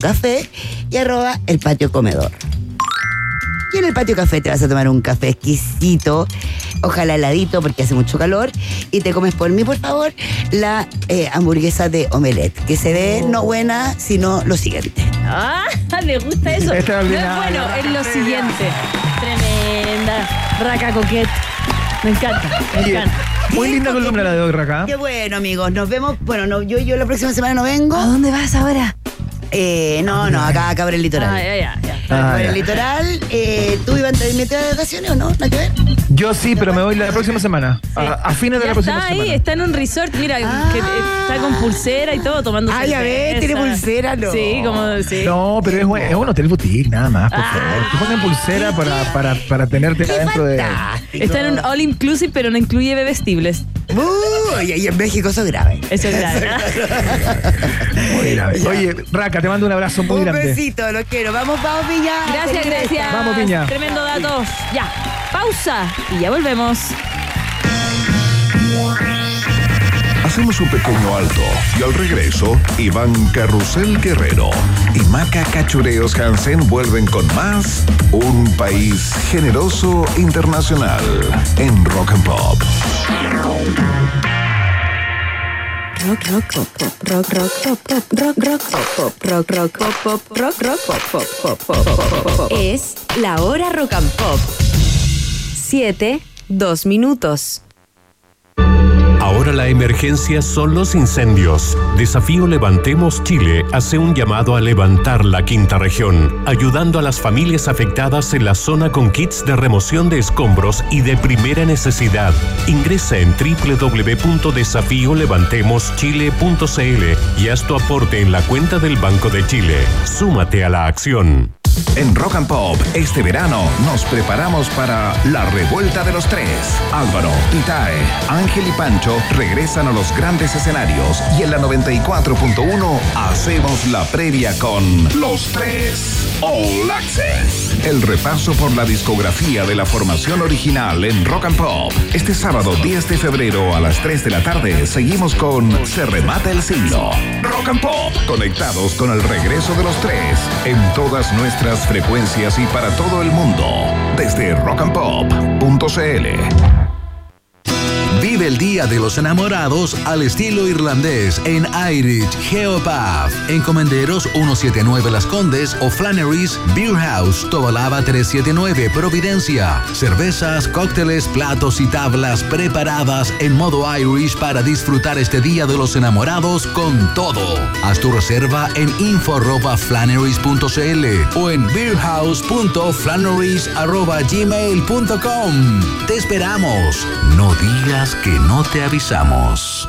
café y arroba el patio comedor. Y en el patio café te vas a tomar un café exquisito, ojalá heladito porque hace mucho calor, y te comes por mí, por favor, la eh, hamburguesa de omelette, que se ve no buena, sino lo siguiente. Ah, le gusta eso. No es bueno, es lo siguiente. Tremenda. Raca coquette. Me encanta, me encanta. Muy linda columna la de hoy, Raca. Qué bueno, amigos, nos vemos. Bueno, no, yo, yo la próxima semana no vengo. ¿A dónde vas ahora? Eh, no, no, acá, acá por el litoral. Ah, ya, ya, ya. Ah, por ya. el litoral, eh, ¿tú Iván te metes de vacaciones o no? ¿Nada que ver? Yo sí, pero me voy la próxima semana. A, a fines de Ya la próxima está ahí, semana. está en un resort, mira, Ah. que está con pulsera y todo, tomando Ay, a ver, cerveza. tiene pulsera, no. Sí, como, sí. No, pero es, un hotel boutique, nada más, por Ah. favor. Te ponen pulsera para, para, para tenerte ¡Qué adentro de. Está en un all inclusive, pero no incluye bebestibles. Uy, y en México eso es grave. Eso es grave. Muy grave. Oye, Raca, te mando un abrazo muy Un grande. besito, lo quiero. Vamos, vamos, Piña. Gracias, gracias. Vamos, Piña. Tremendo datos. Ya, pausa y ya volvemos. Hacemos un pequeño alto y al regreso, Iván Carrusel Guerrero y Maca Cachureos Hansen vuelven con más Un País Generoso Internacional en Rock and Pop. Rock, rock, pop, pop, rock, rock, pop, pop, rock, rock, pop, pop, rock, rock, pop, pop, pop, pop, pop, pop, pop. Es la hora rock and pop. Siete, dos minutos. Ahora la emergencia son los incendios. Desafío Levantemos Chile hace un llamado a levantar la quinta región, ayudando a las familias afectadas en la zona con kits de remoción de escombros y de primera necesidad. Ingresa en www.desafiolevantemoschile.cl y haz tu aporte en la cuenta del Banco de Chile. Súmate a la acción. En Rock and Pop, este verano nos preparamos para la revuelta de los tres. Álvaro, Itae, Ángel y Pancho regresan a los grandes escenarios y en la 94.1 hacemos la previa con Los Tres All Access. El repaso por la discografía de la formación original en Rock and Pop. Este sábado 10 de febrero a las 3 de la tarde seguimos con Se remata el siglo. Rock and Pop. Conectados con el regreso de los tres en todas nuestras frecuencias y para todo el mundo. Desde rockandpop.cl. Vive el Día de los Enamorados al estilo irlandés en Irish Geopath, en Comenderos 179 Las Condes o Flannery's Beer House, Tobalaba 379 Providencia. Cervezas, cócteles, platos y tablas preparadas en modo Irish para disfrutar este Día de los Enamorados con todo. Haz tu reserva en info.flannery's.cl o en beerhouse.flannery's.gmail.com. Te esperamos. No digas que no te avisamos.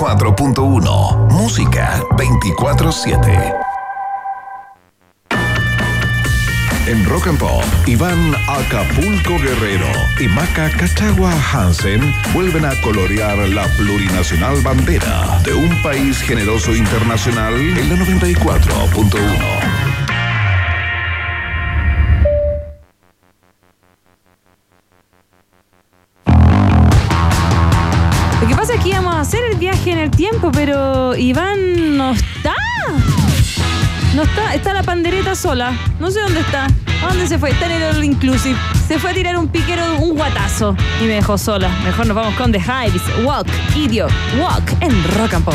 94.1 Música 24/7 En Rock and Pop, Iván Acapulco Guerrero y Maca Cachagua Hansen vuelven a colorear la plurinacional bandera de un país generoso internacional en la 94.1. en el tiempo, pero Iván no está. No está, está la pandereta sola. No sé dónde está. ¿A dónde se fue? Está en el All Inclusive. Se fue a tirar un piquero, un guatazo. Y me dejó sola. Mejor nos vamos con The Hives. Walk, Idiot, Walk en Rock and Pop.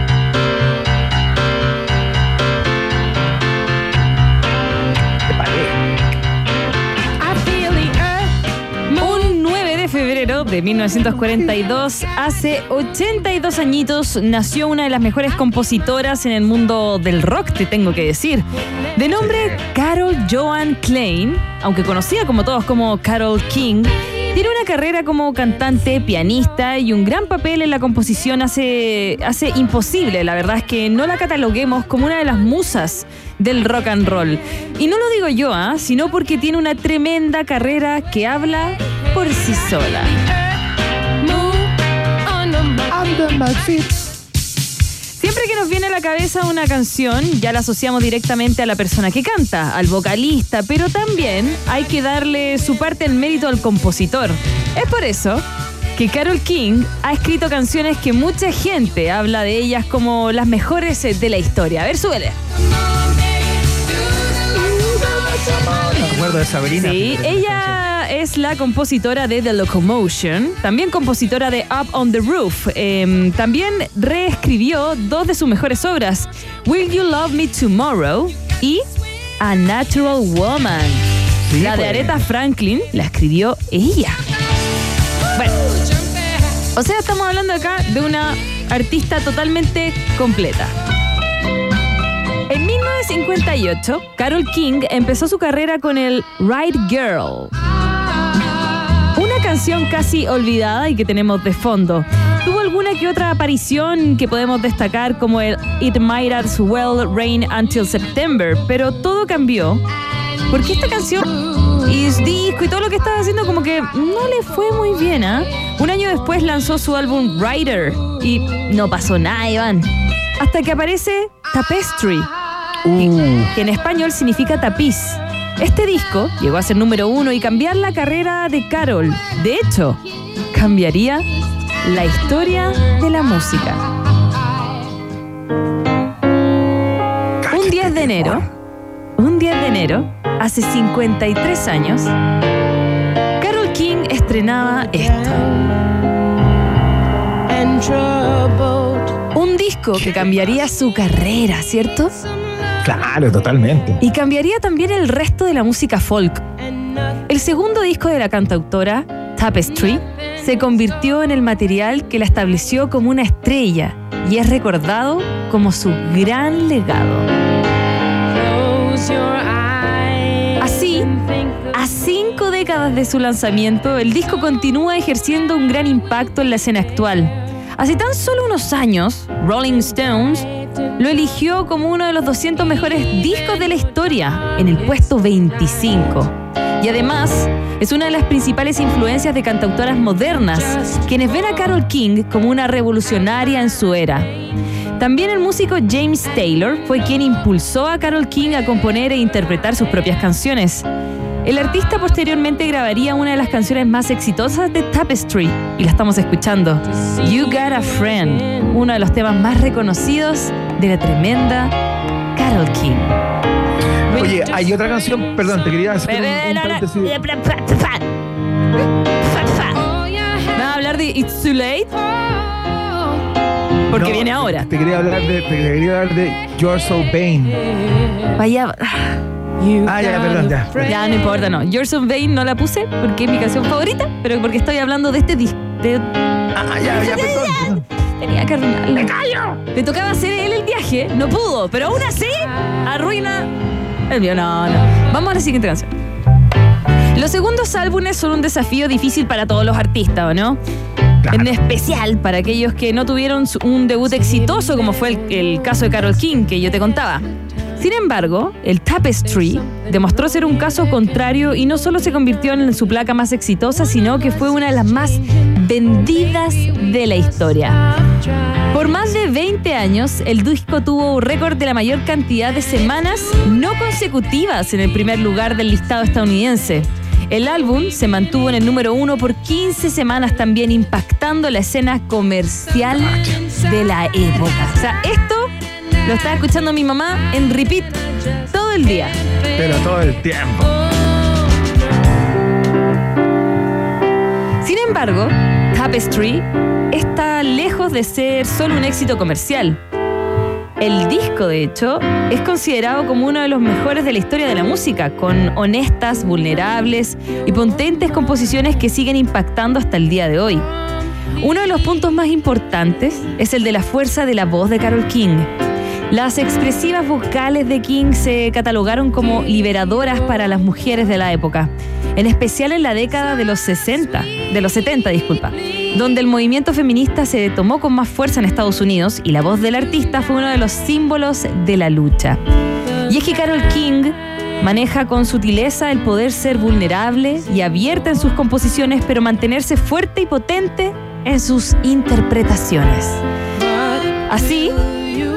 De 1942, hace 82 añitos, nació una de las mejores compositoras en el mundo del rock, te tengo que decir. De nombre Carol Joan Klein, aunque conocida como todos como Carol King, tiene una carrera como cantante, pianista y un gran papel en la composición hace, hace imposible, la verdad es que no la cataloguemos como una de las musas del rock and roll. Y no lo digo yo, ¿ah? sino porque tiene una tremenda carrera que habla por sí sola. Siempre que nos viene a la cabeza una canción, ya la asociamos directamente a la persona que canta, al vocalista, pero también hay que darle su parte en mérito al compositor. Es por eso que Carol King ha escrito canciones que mucha gente habla de ellas como las mejores de la historia. A ver, súbele. Me acuerdo de Sabrina. Sí, ella es la compositora de The Locomotion, también compositora de Up on the Roof. Em, también reescribió dos de sus mejores obras, Will You Love Me Tomorrow y A Natural Woman. Sí, la de pues. Aretha Franklin la escribió ella. Bueno, o sea, estamos hablando acá de una artista totalmente completa. En 1958, Carol King empezó su carrera con el Right Girl. Canción casi olvidada y que tenemos de fondo. Tuvo alguna que otra aparición que podemos destacar como el It Might As Well Rain Until September, pero todo cambió porque esta canción y disco y todo lo que estaba haciendo como que no le fue muy bien, ¿ah? Un año después lanzó su álbum Rider y no pasó nada, Iván. Hasta que aparece Tapestry, Uh, que en español significa tapiz. Este disco llegó a ser número uno y cambiar la carrera de Carol. De hecho, cambiaría la historia de la música. Un 10 de enero, un 10 de enero, hace 53 años, Carol King estrenaba esto. Un disco que cambiaría su carrera, ¿cierto? Claro, totalmente. Y cambiaría también el resto de la música folk. El segundo disco de la cantautora, Tapestry, se convirtió en el material que la estableció como una estrella y es recordado como su gran legado. Así, a cinco décadas de su lanzamiento, el disco continúa ejerciendo un gran impacto en la escena actual. Hace tan solo unos años, Rolling Stones lo eligió como uno de los 200 mejores discos de la historia, en el puesto 25. Y además, es una de las principales influencias de cantautoras modernas, quienes ven a Carol King como una revolucionaria en su era. También el músico James Taylor fue quien impulsó a Carol King a componer e interpretar sus propias canciones. El artista posteriormente grabaría una de las canciones más exitosas de Tapestry y la estamos escuchando, You Got a Friend, uno de los temas más reconocidos de la tremenda Carol King. Oye, hay otra canción, perdón, te quería hacer un, un paréntesis. ¿Me vas a hablar de It's Too Late? Porque No, viene ahora. Te quería hablar de, te quería hablar de You're So Vain. Vaya. Ah, ya, perdón, ya. Ya, no importa, no. You're So Vain no la puse porque es mi canción favorita, pero porque estoy hablando de este disco. Ah, ya, ya, perdón. Tenía que arruinarlo. ¡Me callo! Le tocaba hacer él el viaje, no pudo, pero aún así arruina el mío. No, no. Vamos a la siguiente canción. Los segundos álbumes son un desafío difícil para todos los artistas, ¿o no? Claro. En especial para aquellos que no tuvieron un debut exitoso, como fue el, el caso de Carol King, que yo te contaba. Sin embargo, el Tapestry demostró ser un caso contrario y no solo se convirtió en su placa más exitosa, sino que fue una de las más vendidas de la historia. Por más de 20 años, el disco tuvo un récord de la mayor cantidad de semanas no consecutivas en el primer lugar del listado estadounidense. El álbum se mantuvo en el número uno por 15 semanas también impactando la escena comercial de la época. O sea, esto lo estaba escuchando mi mamá en repeat todo el día. Pero todo el tiempo. Sin embargo, Tapestry está lejos de ser solo un éxito comercial. El disco, de hecho, es considerado como uno de los mejores de la historia de la música, con honestas, vulnerables y potentes composiciones que siguen impactando hasta el día de hoy. Uno de los puntos más importantes es el de la fuerza de la voz de Carol King. Las expresivas vocales de King se catalogaron como liberadoras para las mujeres de la época, en especial en la década de los 60, de los 70, disculpa donde el movimiento feminista se tomó con más fuerza en Estados Unidos y la voz del artista fue uno de los símbolos de la lucha. Y es que Carol King maneja con sutileza el poder ser vulnerable y abierta en sus composiciones, pero mantenerse fuerte y potente en sus interpretaciones. Así,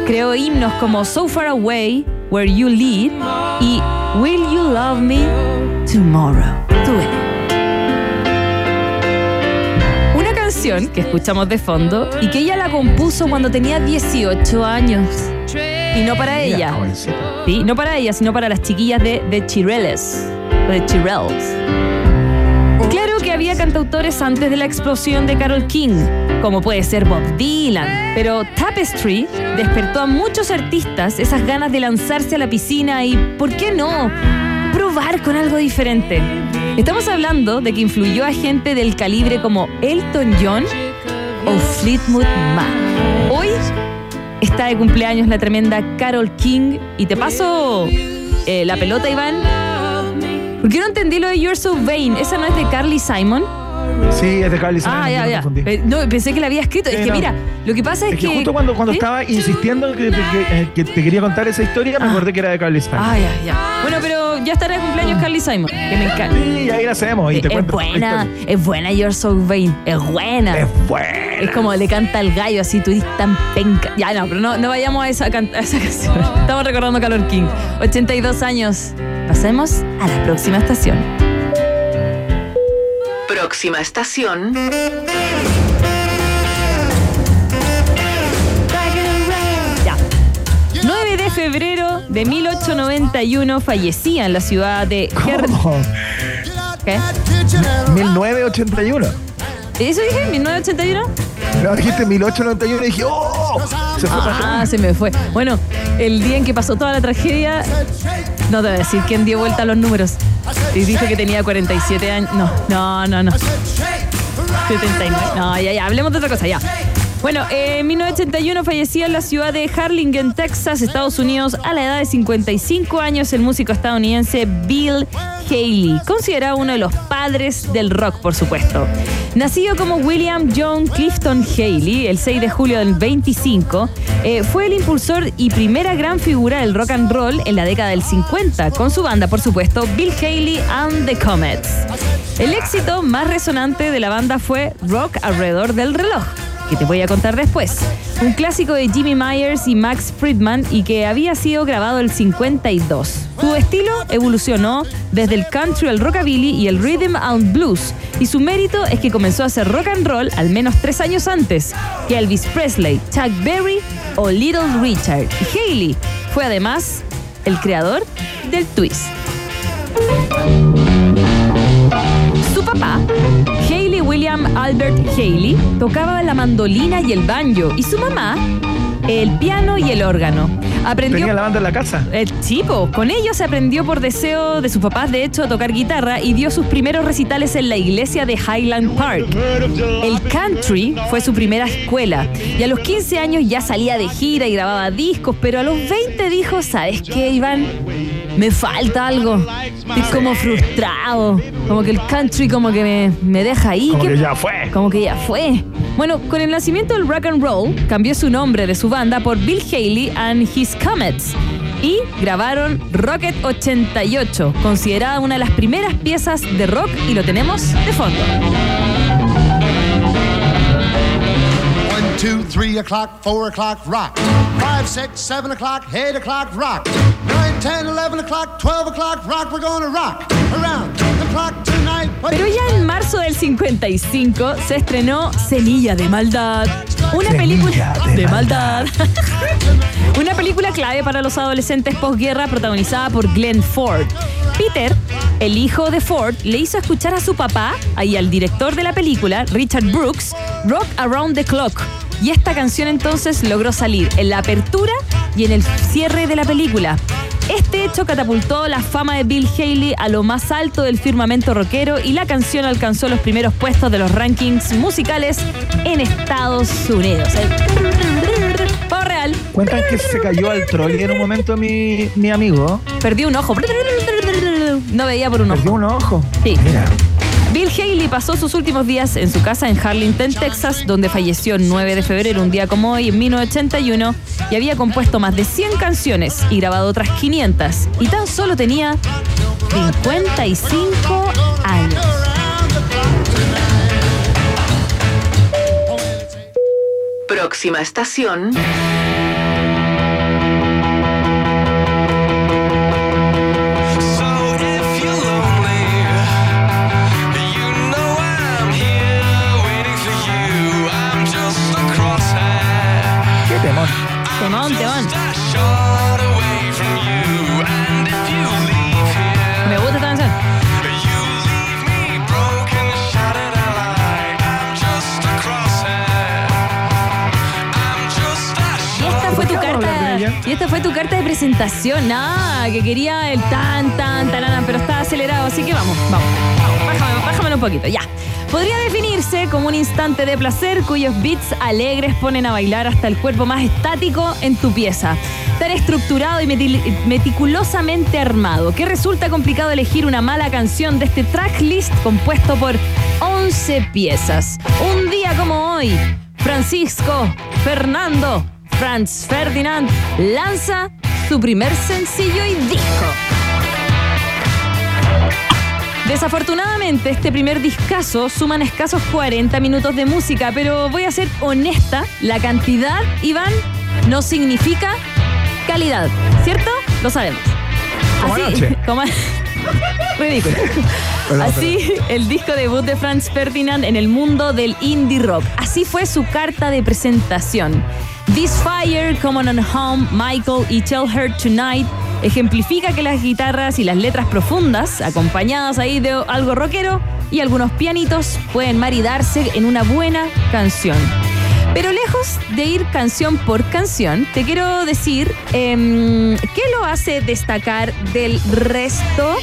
creó himnos como So Far Away, Where You Lead y Will You Love Me Tomorrow. que escuchamos de fondo y que ella la compuso cuando tenía 18 años. Y no para ella. Sí, no para ella, sino para las chiquillas de, de Chireles. De Chirelles. Claro que había cantautores antes de la explosión de Carol King, como puede ser Bob Dylan, pero Tapestry despertó a muchos artistas esas ganas de lanzarse a la piscina y, ¿por qué no?, probar con algo diferente. Estamos hablando de que influyó a gente del calibre como Elton John o Fleetwood Mac. Hoy está de cumpleaños la tremenda Carol King y te paso eh, la pelota, Iván. Porque no entendí lo de You're So Vain. ¿Esa no es de Carly Simon? Sí, es de Carly Simon. Ah, ya, ya. Eh, no, pensé que la había escrito. es que mira, lo que pasa es, es que, Justo cuando, cuando estaba insistiendo que te, eh, que, te, quería contar esa historia, me ah. acordé que era de Carly Simon. Ah, ya, ya. Bueno, pero ya estará de cumpleaños Carly Simon, que me encanta. Sí, ahí la hacemos. Y te es buena, es buena You're So Vain. Es buena. Es buena. Es como le canta el gallo así, tú eres tan penca. Ya, no, pero no, no vayamos a esa, a esa canción. Estamos recordando a Carol King. 82 años. Pasemos a la próxima estación. Próxima estación. 9 de febrero de 1891 fallecía en la ciudad de ¿Qué? 1981. ¿Eso dije? ¿1981? No, dijiste 1891 y dije, ¡oh! Se fue ah, se me fue. Bueno, el día en que pasó toda la tragedia, no te voy a decir quién dio vuelta a los números. Y dijo que tenía 47 años. No, no, no, no. 79. No, ya, ya, hablemos de otra cosa, ya. Bueno, en 1981 fallecía en la ciudad de Harlingen, Texas, Estados Unidos, a la edad de 55 años, el músico estadounidense Bill Haley, considerado uno de los padres del rock, por supuesto. Nacido como William John Clifton Haley el 6 de julio del 25, eh, fue el impulsor y primera gran figura del rock and roll en la década del 50, con su banda, por supuesto, Bill Haley and the Comets. El éxito más resonante de la banda fue Rock alrededor del reloj que te voy a contar después. Un clásico de Jimmy Myers y Max Friedman y que había sido grabado el 52. Su estilo evolucionó desde el country al rockabilly y el rhythm and blues, y su mérito es que comenzó a hacer rock and roll al menos tres años antes que Elvis Presley, Chuck Berry o Little Richard. Y Haley fue además el creador del twist. Su papá Albert Haley tocaba la mandolina y el banjo y su mamá el piano y el órgano. Aprendió, ¿Tenía la banda en la casa? El chico. Con ellos se aprendió por deseo de sus papás, de hecho, a tocar guitarra y dio sus primeros recitales en la iglesia de Highland Park. El country fue su primera escuela y a los 15 años ya salía de gira y grababa discos, pero a los 20 dijo, ¿sabes qué, Iván? Me falta algo. Estoy como frustrado. Como que el country como que me, me deja ahí. Como que ya fue. Como que ya fue. Bueno, con el nacimiento del rock and roll, cambió su nombre de su banda por Bill Haley and His Comets y grabaron Rocket 88, considerada una de las primeras piezas de rock y lo tenemos de fondo. two, three o'clock, four o'clock, rock. Five, six, seven o'clock, eight o'clock, rock. Nine, ten, eleven o'clock, twelve o'clock, rock. We're gonna rock around the clock tonight. Pero ya en marzo del 55 se estrenó Semilla de Maldad. Una Semilla película de de maldad. Una película clave para los adolescentes posguerra protagonizada por Glenn Ford. Peter, el hijo de Ford, le hizo escuchar a su papá y al director de la película, Richard Brooks, Rock Around the Clock. Y esta canción entonces logró salir en la apertura y en el cierre de la película. Este hecho catapultó la fama de Bill Haley a lo más alto del firmamento rockero y la canción alcanzó los primeros puestos de los rankings musicales en Estados Unidos. Pavo real, Cuentan que se cayó al troll en un momento mi, mi amigo. perdió un ojo. No veía por un Perdió ojo. un ojo. Sí. Mira. Bill Haley pasó sus últimos días en su casa en Harlingen, Texas, donde falleció el 9 de febrero, un día como hoy, en 1981, y había compuesto más de 100 canciones y grabado otras 500. Y tan solo tenía 55 años. Próxima estación. Tu carta de presentación. Nada, que quería el tan, tan, tan, pero está acelerado. Así que vamos, vamos. vamos, Bájame, bájamelo un poquito, ya. Podría definirse como un instante de placer cuyos beats alegres ponen a bailar hasta el cuerpo más estático en tu pieza. Tan estructurado y meti- meticulosamente armado que resulta complicado elegir una mala canción de este tracklist compuesto por 11 piezas. Un día como hoy, Francisco, Fernando, Franz Ferdinand lanza su primer sencillo y disco. Desafortunadamente, este primer discazo suman escasos 40 minutos de música, pero voy a ser honesta, la cantidad, Iván, no significa calidad, ¿cierto? Lo sabemos. Como anoche. como- Ridículo. Así, el disco debut de Franz Ferdinand en el mundo del indie rock. Así fue su carta de presentación. This Fire, Common on Home, Michael y Tell Her Tonight ejemplifica que las guitarras y las letras profundas, acompañadas ahí de algo rockero y algunos pianitos, pueden maridarse en una buena canción. Pero lejos de ir canción por canción, te quiero decir em, qué lo hace destacar del resto.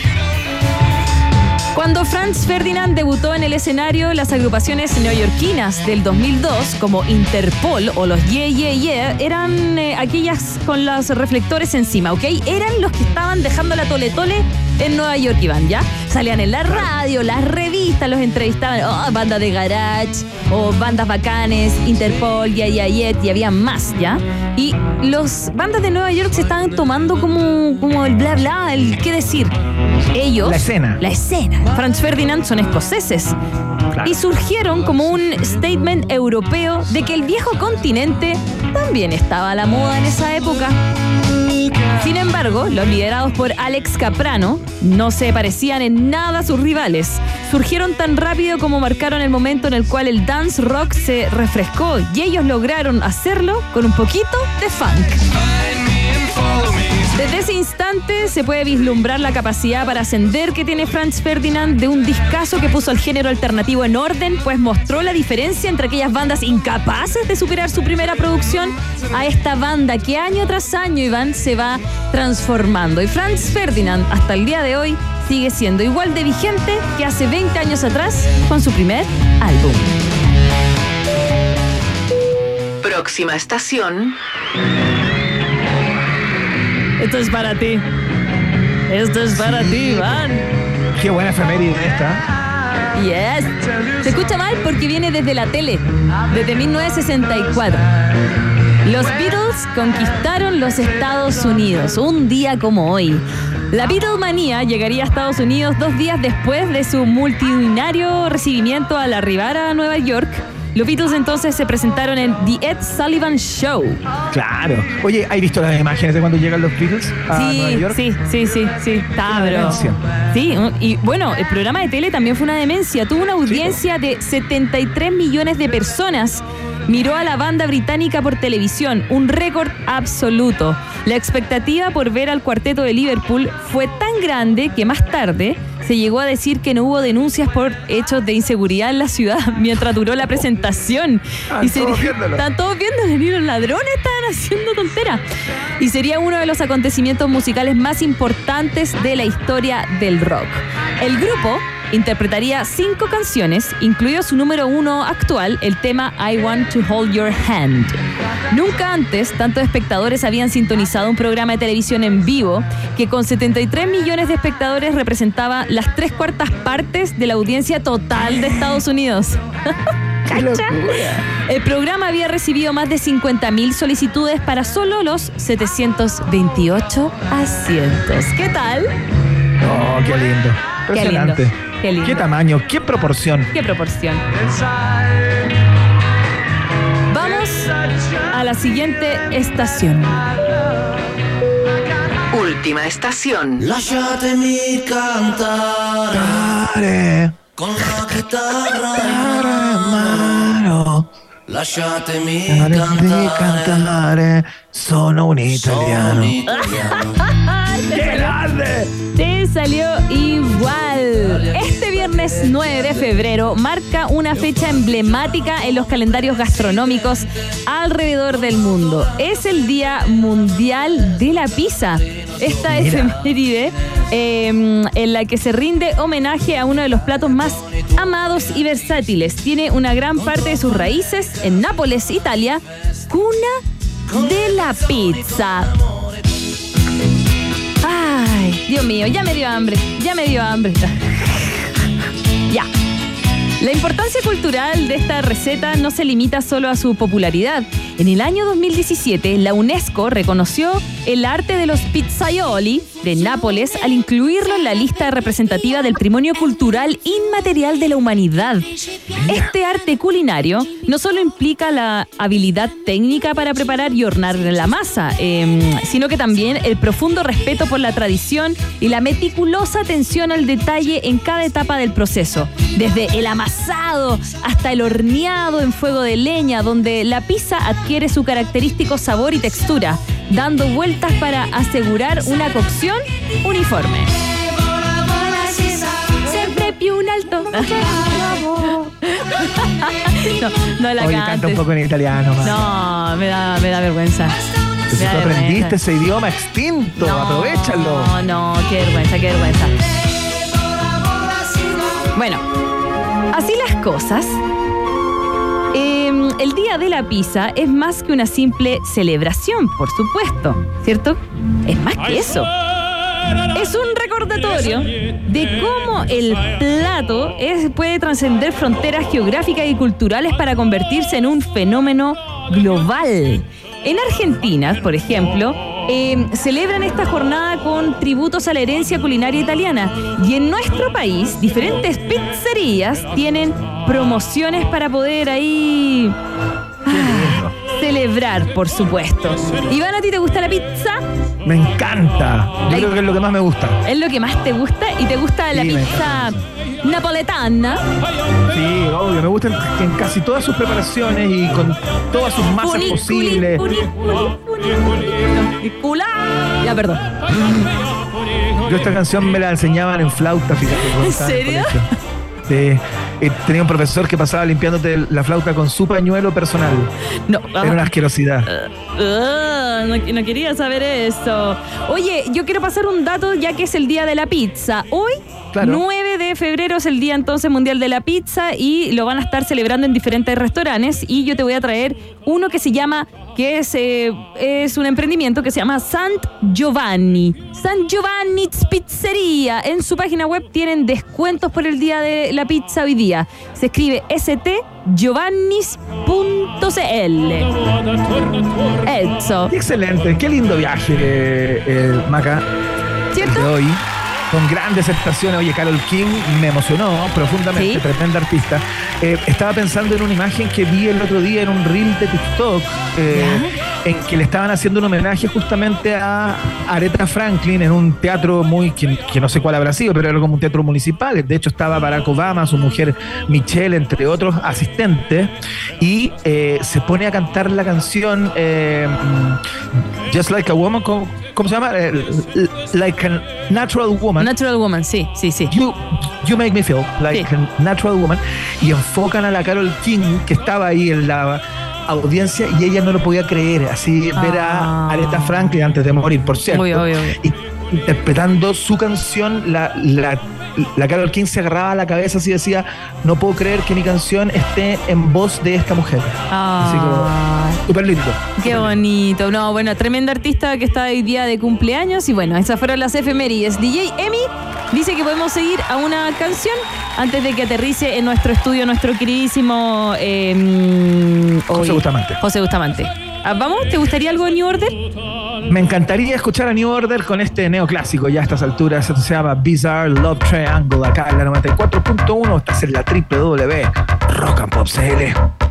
Cuando Franz Ferdinand debutó en el escenario, las agrupaciones neoyorquinas del 2002, como Interpol o los Yeah Yeah Yeah, eran eh, aquellas con los reflectores encima, ¿ok? Eran los que estaban dejando la tole tole en Nueva York, Iván, ¿ya? Salían en la radio, las revistas, los entrevistaban, oh, banda de garage, o bandas bacanes, Interpol, Yeah Yeah, y había más, ¿ya? Y los bandas de Nueva York se estaban tomando como, como el bla bla, el qué decir. Ellos. La escena. La escena. Franz Ferdinand son escoceses. Y surgieron como un statement europeo de que el viejo continente también estaba a la moda en esa época. Sin embargo, los liderados por Alex Caprano no se parecían en nada a sus rivales. Surgieron tan rápido como marcaron el momento en el cual el dance rock se refrescó y ellos lograron hacerlo con un poquito de funk. Desde ese instante se puede vislumbrar la capacidad para ascender que tiene Franz Ferdinand de un discazo que puso al género alternativo en orden, pues mostró la diferencia entre aquellas bandas incapaces de superar su primera producción a esta banda que año tras año, Iván, se va transformando. Y Franz Ferdinand, hasta el día de hoy, sigue siendo igual de vigente que hace 20 años atrás con su primer álbum. Próxima estación. Esto es para ti. Esto es para ti, Iván. Qué buena efeméride esta. Yes. Se escucha mal porque viene desde la tele, desde 1964. Los Beatles conquistaron los Estados Unidos un día como hoy. La Beatlemanía llegaría a Estados Unidos dos días después de su multitudinario recibimiento al arribar a Nueva York Los Beatles entonces se presentaron en The Ed Sullivan Show. Claro. Oye, ¿hay visto las imágenes de cuando llegan los Beatles a Nueva Sí, York? sí, sí, sí, sí, está. Sí, y bueno, el programa de tele también fue una demencia. Tuvo una audiencia de 73 millones de personas. Miró a la banda británica por televisión, un récord absoluto. La expectativa por ver al cuarteto de Liverpool fue tan grande que más tarde se llegó a decir que no hubo denuncias por hechos de inseguridad en la ciudad mientras duró la presentación. Ah, todos viéndolo. Están todos viendo venir los ladrones, estaban haciendo tontera. Y sería uno de los acontecimientos musicales más importantes de la historia del rock. El grupo interpretaría cinco canciones, incluido su número uno actual, el tema I Want to Hold Your Hand. Nunca antes tantos espectadores habían sintonizado un programa de televisión en vivo que con 73 millones de espectadores representaba las tres cuartas partes de la audiencia total de Estados Unidos. El programa había recibido más de 50.000 solicitudes para solo los 728 asientos. ¿Qué tal? Oh, qué lindo. Qué lindo, Impresionante. Qué lindo. Qué tamaño, qué proporción. ¿Qué proporción? Vamos a la siguiente estación. Última estación. Lasciatemi cantare Cantare, con la chitarra in hermano. Lasciatemi Cantare, cantare cantare, sono un italiano. ¡Qué grande! Te salió igual. Este viernes 9 de febrero marca una fecha emblemática en los calendarios gastronómicos alrededor del mundo. Es el Día Mundial de la Pizza. Esta efeméride eh, en la que se rinde homenaje a uno de los platos más amados y versátiles. Tiene una gran parte de sus raíces en Nápoles, Italia, cuna de la pizza. Dios mío, ya me dio hambre, ya me dio hambre. ya. La importancia cultural de esta receta no se limita solo a su popularidad. En el año 2017, la UNESCO reconoció el arte de los pizzaioli de Nápoles al incluirlo en la lista representativa del patrimonio cultural inmaterial de la humanidad. Este arte culinario no solo implica la habilidad técnica para preparar y hornear la masa, em, sino que también el profundo respeto por la tradición y la meticulosa atención al detalle en cada etapa del proceso, desde el amasado hasta el horneado en fuego de leña, donde la pizza adquiere su característico sabor y textura, dando vueltas para asegurar una cocción uniforme. Siempre più un alto. no, no la Oye, canta un poco en italiano. man. No, me da, me da vergüenza. Si Me da tú aprendiste vergüenza. ese idioma extinto, No, aprovechalo. No, no, qué vergüenza, qué vergüenza. Bueno, así las cosas. El Día de la Pizza es más que una simple celebración, por supuesto, ¿cierto? Es más que eso. Es un recordatorio de cómo el plato es- puede trascender fronteras geográficas y culturales para convertirse en un fenómeno global. En Argentina, por ejemplo, eh, celebran esta jornada con tributos a la herencia culinaria italiana. Y en nuestro país, diferentes pizzerías tienen promociones para poder ahí ah, celebrar, por supuesto. Iván, ¿a ti te gusta la pizza? Me encanta. Yo creo que es lo que más me gusta. ¿Es lo que más te gusta? ¿Y te gusta la Sí, pizza napoletana? Sí, obvio. Me gustan en casi todas sus preparaciones y con todas sus masas Puni, posibles. puni, puni, Ya, perdón. Yo esta canción me la enseñaban en flauta, fíjate. ¿En serio? Sí. Eh, tenía un profesor que pasaba limpiándote la flauta con su pañuelo personal. No, Era una asquerosidad. Ah, no, no quería saber eso. Oye, yo quiero pasar un dato ya que es el día de la pizza. Hoy, Claro. 9 de febrero, es el día entonces mundial de la pizza y lo van a estar celebrando en diferentes restaurantes. Y yo te voy a traer uno que se llama, que es, eh, es un emprendimiento que se llama Sant Giovanni. Sant Giovanni's Pizzería. En su página web tienen descuentos por el día de la pizza hoy día. Se escribe stgiovannis.cl. Eso. Excelente, qué lindo viaje, eh, eh, Maca, ¿Cierto? de hoy. Con grandes estaciones. Oye, Carol King me emocionó profundamente, ¿Sí? tremenda artista. Eh, estaba pensando en una imagen que vi el otro día en un reel de TikTok, eh, en que le estaban haciendo un homenaje justamente a Aretha Franklin en un teatro muy, que, que no sé cuál habrá sido, pero era como un teatro municipal. De hecho, estaba Barack Obama, su mujer Michelle, entre otros asistentes, y eh, se pone a cantar la canción eh, Just Like a Woman, ¿cómo, cómo se llama? Eh, like a Natural Woman. Natural Woman, sí, sí, sí. You, you make me feel like Sí. a natural woman. Y enfocan a la Carol King, que estaba ahí en la audiencia, y ella no lo podía creer. Así ver Ah. a Aretha Franklin antes de morir, por cierto. Obvio, obvio, obvio. Y- interpretando su canción, la, la, la Carol King se agarraba a la cabeza así decía, no puedo creer que mi canción esté en voz de esta mujer. Así como, Ah, súper lindo. qué bonito. No, bueno, tremenda artista que está hoy día de cumpleaños. Y bueno, esas fueron las efemérides. DJ Emi dice que podemos seguir a una canción antes de que aterrice en nuestro estudio nuestro queridísimo eh, José Bustamante. José Bustamante. Ah, ¿Vamos? ¿Te gustaría algo de New Order? Me encantaría escuchar a New Order con este neoclásico ya a estas alturas. Esto se llama Bizarre Love Triangle acá en la 94.1. Estás en la www Rock and Pop CL.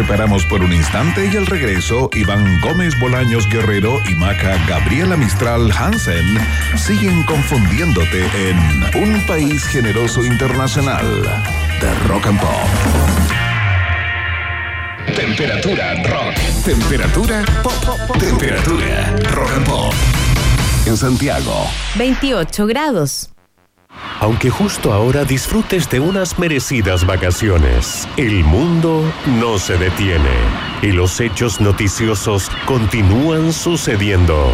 Separamos por un instante y al regreso, Iván Gómez Bolaños Guerrero y Maca Gabriela Mistral Hansen siguen confundiéndote en Un País Generoso Internacional de Rock and Pop. Temperatura rock. Temperatura pop. Temperatura rock and pop. En Santiago, 28 grados. Aunque justo ahora disfrutes de unas merecidas vacaciones, el mundo no se detiene y los hechos noticiosos continúan sucediendo.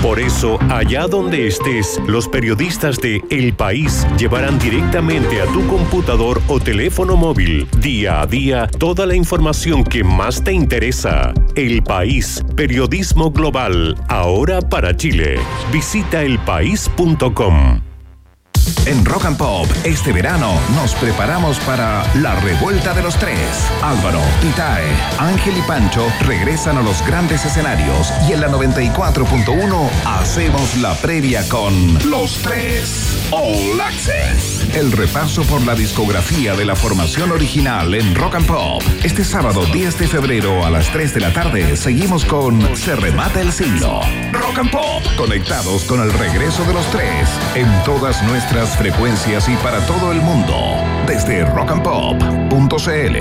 Por eso, allá donde estés, los periodistas de El País llevarán directamente a tu computador o teléfono móvil, día a día, toda la información que más te interesa. El País, periodismo global, ahora para Chile. Visita elpaís.com. en Rock and Pop, este verano nos preparamos para la revuelta de los tres. Álvaro, Itae, Ángel y Pancho regresan a los grandes escenarios y en la 94.1 hacemos la previa con Los Tres All Access. El repaso por la discografía de la formación original en Rock and Pop. Este sábado 10 de febrero a las 3 de la tarde seguimos con Se remata el siglo. Rock and Pop, conectados con el regreso de los tres en todas nuestras frecuencias y para todo el mundo. Desde rockandpop.cl.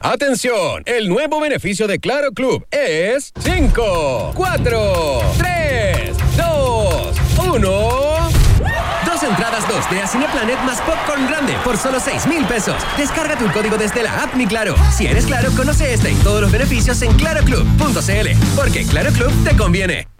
Atención, el nuevo beneficio de Claro Club es 5, 4, 3, 2, 1. Dos entradas 2D a Cineplanet más Popcorn Grande por solo 6 mil pesos. Descarga tu código desde la app Mi Claro. Si eres Claro, conoce este y todos los beneficios en claroclub.cl. Porque Claro Club te conviene.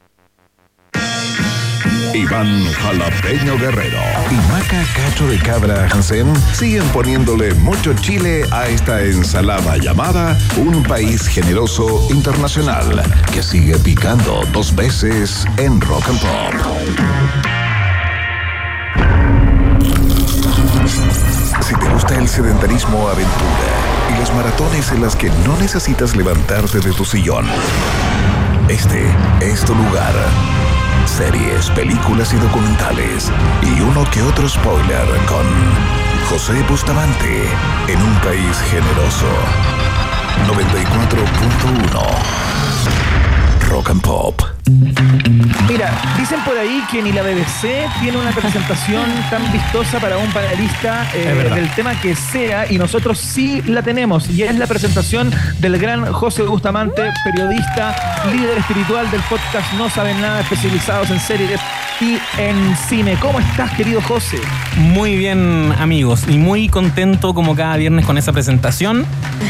Iván Jalapeño Guerrero y Maca Cacho de Cabra Hansen siguen poniéndole mucho chile a esta ensalada llamada Un País Generoso Internacional que sigue picando dos veces en Rock and Pop. Si te gusta el sedentarismo aventura y las maratones en las que no necesitas levantarte de tu sillón, este es tu lugar. Series, películas y documentales. Y uno que otro spoiler con José Bustamante en un país generoso. 94.1 Rock and Pop. Mira, dicen por ahí que ni la BBC tiene una presentación tan vistosa para un panelista eh, del tema que sea, y nosotros sí la tenemos, y es la presentación del gran José Bustamante, periodista, líder espiritual del podcast No Saben Nada, especializados en series y en cine. ¿Cómo estás, querido José? Muy bien, amigos, y muy contento como cada viernes con esa presentación